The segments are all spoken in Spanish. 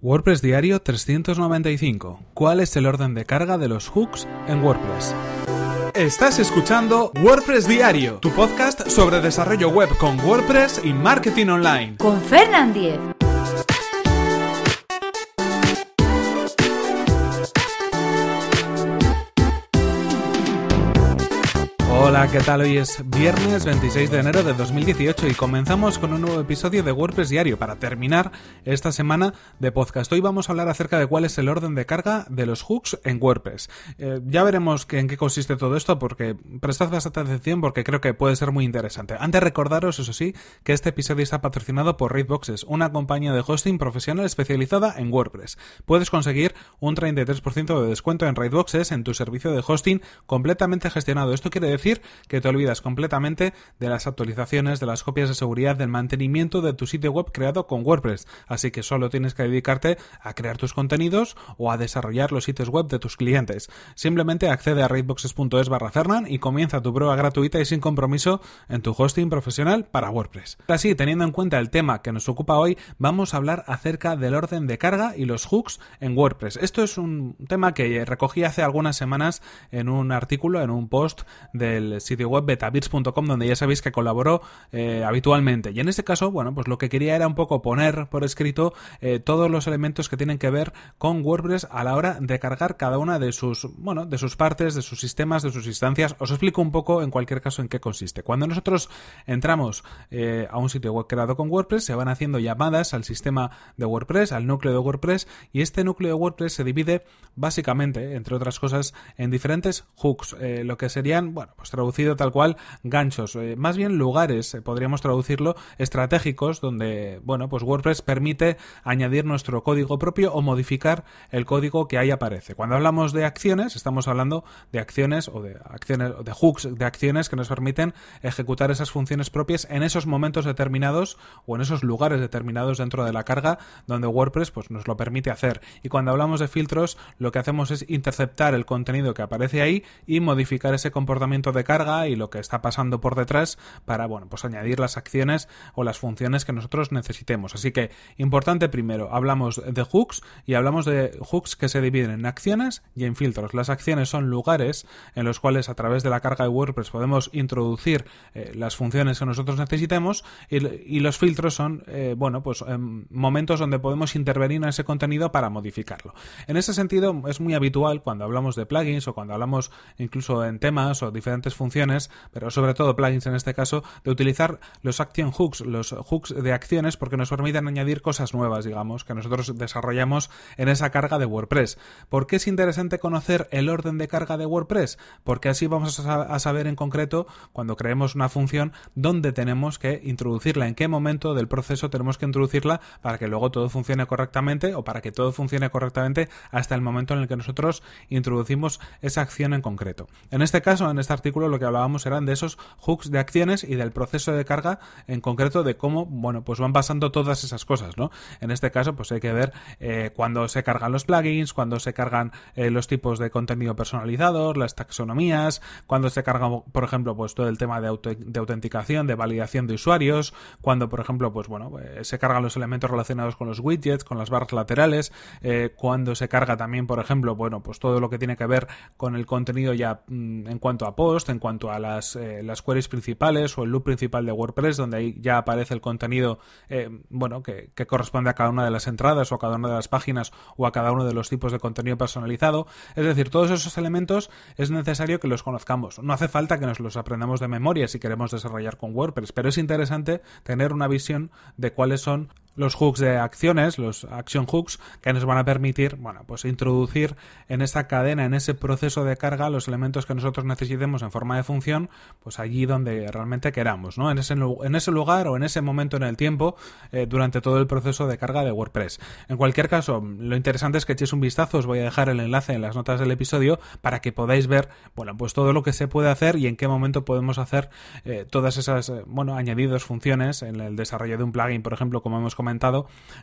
WordPress Diario 395. ¿Cuál es el orden de carga de los hooks en WordPress? Estás escuchando WordPress Diario, tu podcast sobre desarrollo web con WordPress y marketing online. Con Fernand Diez. Hola, ¿qué tal? Hoy es viernes 26 de enero de 2018 y comenzamos con un nuevo episodio de WordPress Diario para terminar esta semana de podcast. Hoy vamos a hablar acerca de cuál es el orden de carga de los hooks en WordPress. Eh, ya veremos en qué consiste todo esto porque prestad bastante atención porque creo que puede ser muy interesante. Antes recordaros, eso sí, que este episodio está patrocinado por Raidboxes, una compañía de hosting profesional especializada en WordPress. Puedes conseguir un 33% de descuento en Raidboxes en tu servicio de hosting completamente gestionado. Esto quiere decir que te olvidas completamente de las actualizaciones, de las copias de seguridad, del mantenimiento de tu sitio web creado con WordPress. Así que solo tienes que dedicarte a crear tus contenidos o a desarrollar los sitios web de tus clientes. Simplemente accede a raidboxes.es barra Fernan y comienza tu prueba gratuita y sin compromiso en tu hosting profesional para WordPress. Así, teniendo en cuenta el tema que nos ocupa hoy, vamos a hablar acerca del orden de carga y los hooks en WordPress. Esto es un tema que recogí hace algunas semanas en un artículo, en un post de sitio web betabits.com donde ya sabéis que colaboró eh, habitualmente. Y en este caso, bueno, pues lo que quería era un poco poner por escrito eh, todos los elementos que tienen que ver con WordPress a la hora de cargar cada una de sus, bueno, de sus partes, de sus sistemas, de sus instancias. Os explico un poco en cualquier caso en qué consiste. Cuando nosotros entramos eh, a un sitio web creado con WordPress, se van haciendo llamadas al sistema de WordPress, al núcleo de WordPress, y este núcleo de WordPress se divide básicamente, entre otras cosas, en diferentes hooks, lo que serían, bueno, pues traducido tal cual, ganchos, eh, más bien lugares, eh, podríamos traducirlo, estratégicos, donde, bueno, pues WordPress permite añadir nuestro código propio o modificar el código que ahí aparece. Cuando hablamos de acciones, estamos hablando de acciones o de acciones, de hooks de acciones que nos permiten ejecutar esas funciones propias en esos momentos determinados o en esos lugares determinados dentro de la carga donde WordPress pues, nos lo permite hacer. Y cuando hablamos de filtros, lo que hacemos es interceptar el contenido que aparece ahí y modificar ese comportamiento de de carga y lo que está pasando por detrás para, bueno, pues añadir las acciones o las funciones que nosotros necesitemos. Así que, importante primero, hablamos de hooks y hablamos de hooks que se dividen en acciones y en filtros. Las acciones son lugares en los cuales a través de la carga de WordPress podemos introducir eh, las funciones que nosotros necesitemos y, los filtros son, eh, bueno, pues em, momentos donde podemos intervenir en ese contenido para modificarlo. En ese sentido, es muy habitual cuando hablamos de plugins o cuando hablamos incluso en temas o diferentes funciones, pero sobre todo plugins en este caso, de utilizar los action hooks, los hooks de acciones, porque nos permiten añadir cosas nuevas, digamos, que nosotros desarrollamos en esa carga de WordPress. ¿Por qué es interesante conocer el orden de carga de WordPress? Porque así vamos a saber en concreto, cuando creemos una función, dónde tenemos que introducirla, en qué momento del proceso tenemos que introducirla para que luego todo funcione correctamente o para que todo funcione correctamente hasta el momento en el que nosotros introducimos esa acción en concreto. En este caso, en este artículo, lo que hablábamos eran de esos hooks de acciones y del proceso de carga en concreto de cómo, bueno, pues van pasando todas esas cosas, ¿no? En este caso, pues hay que ver eh, cuando se cargan los plugins, cuando se cargan eh, los tipos de contenido personalizados, las taxonomías, cuando se carga, por ejemplo, pues todo el tema de, de autenticación, de validación de usuarios, cuando, por ejemplo, pues bueno, eh, se cargan los elementos relacionados con los widgets, con las barras laterales, cuando se carga también, por ejemplo, bueno, pues todo lo que tiene que ver con el contenido ya mm, en cuanto a post, en cuanto a las, eh, las queries principales o el loop principal de WordPress, donde ahí ya aparece el contenido eh, bueno, que, corresponde a cada una de las entradas o a cada una de las páginas o a cada uno de los tipos de contenido personalizado. Es decir, todos esos elementos es necesario que los conozcamos. No hace falta que nos los aprendamos de memoria si queremos desarrollar con WordPress, pero es interesante tener una visión de cuáles son los hooks de acciones, los action hooks, que nos van a permitir, bueno, pues introducir en esa cadena, en ese proceso de carga, los elementos que nosotros necesitemos en forma de función, pues allí donde realmente queramos, ¿no? En ese, lugar o en ese momento en el tiempo eh, durante todo el proceso de carga de WordPress. En cualquier caso, lo interesante es que echéis un vistazo, os voy a dejar el enlace en las notas del episodio para que podáis ver, bueno, pues todo lo que se puede hacer y en qué momento podemos hacer eh, todas esas, eh, bueno, añadidos funciones en el desarrollo de un plugin, por ejemplo, como hemos comentado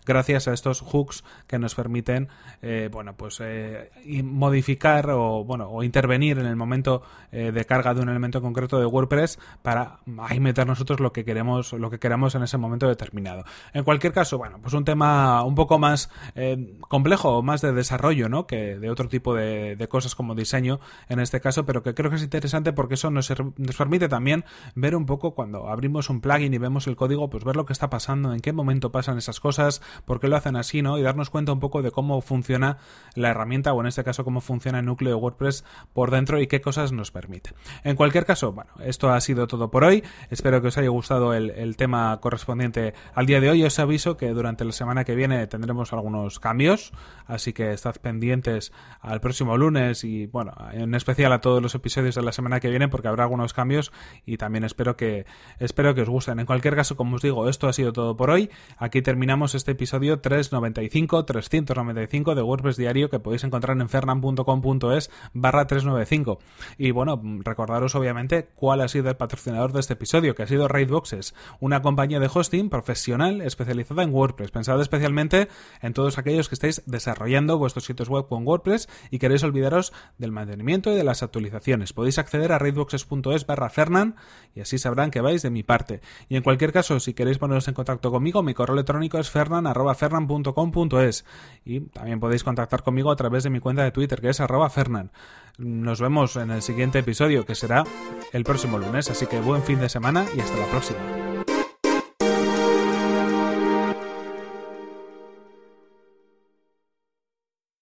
gracias a estos hooks que nos permiten, eh, bueno, pues eh, modificar o, bueno, o intervenir en el momento eh, de carga de un elemento concreto de WordPress para ahí meter nosotros lo que queremos, lo que queramos en ese momento determinado. En cualquier caso, bueno, pues un tema un poco más complejo, más de desarrollo, ¿no? Que de otro tipo de, cosas como diseño en este caso, pero que creo que es interesante porque eso nos, nos permite también ver un poco cuando abrimos un plugin y vemos el código, pues ver lo que está pasando, en qué momento esas cosas, por qué lo hacen así, ¿no? Y darnos cuenta un poco de cómo funciona la herramienta o en este caso cómo funciona el núcleo de WordPress por dentro y qué cosas nos permite. En cualquier caso, bueno, esto ha sido todo por hoy. Espero que os haya gustado el, el tema correspondiente al día de hoy. Os aviso que durante la semana que viene tendremos algunos cambios, así que estad pendientes al próximo lunes y, bueno, en especial a todos los episodios de la semana que viene porque habrá algunos cambios y también espero que espero que os gusten. En cualquier caso, como os digo, esto ha sido todo por hoy. Aquí terminamos este episodio 395, 395 de WordPress Diario que podéis encontrar en fernan.com.es barra 395. Y bueno, recordaros obviamente cuál ha sido el patrocinador de este episodio, que ha sido Raidboxes, una compañía de hosting profesional especializada en WordPress, pensada especialmente en todos aquellos que estáis desarrollando vuestros sitios web con WordPress y queréis olvidaros del mantenimiento y de las actualizaciones. Podéis acceder a raidboxes.es barra Fernan y así sabrán que vais de mi parte. Y en cualquier caso, si queréis poneros en contacto conmigo, mi correo electrónico es fernan.fernan.com.es y también podéis contactar conmigo a través de mi cuenta de Twitter que es arroba fernan. Nos vemos en el siguiente episodio que será el próximo lunes, así que buen fin de semana y hasta la próxima.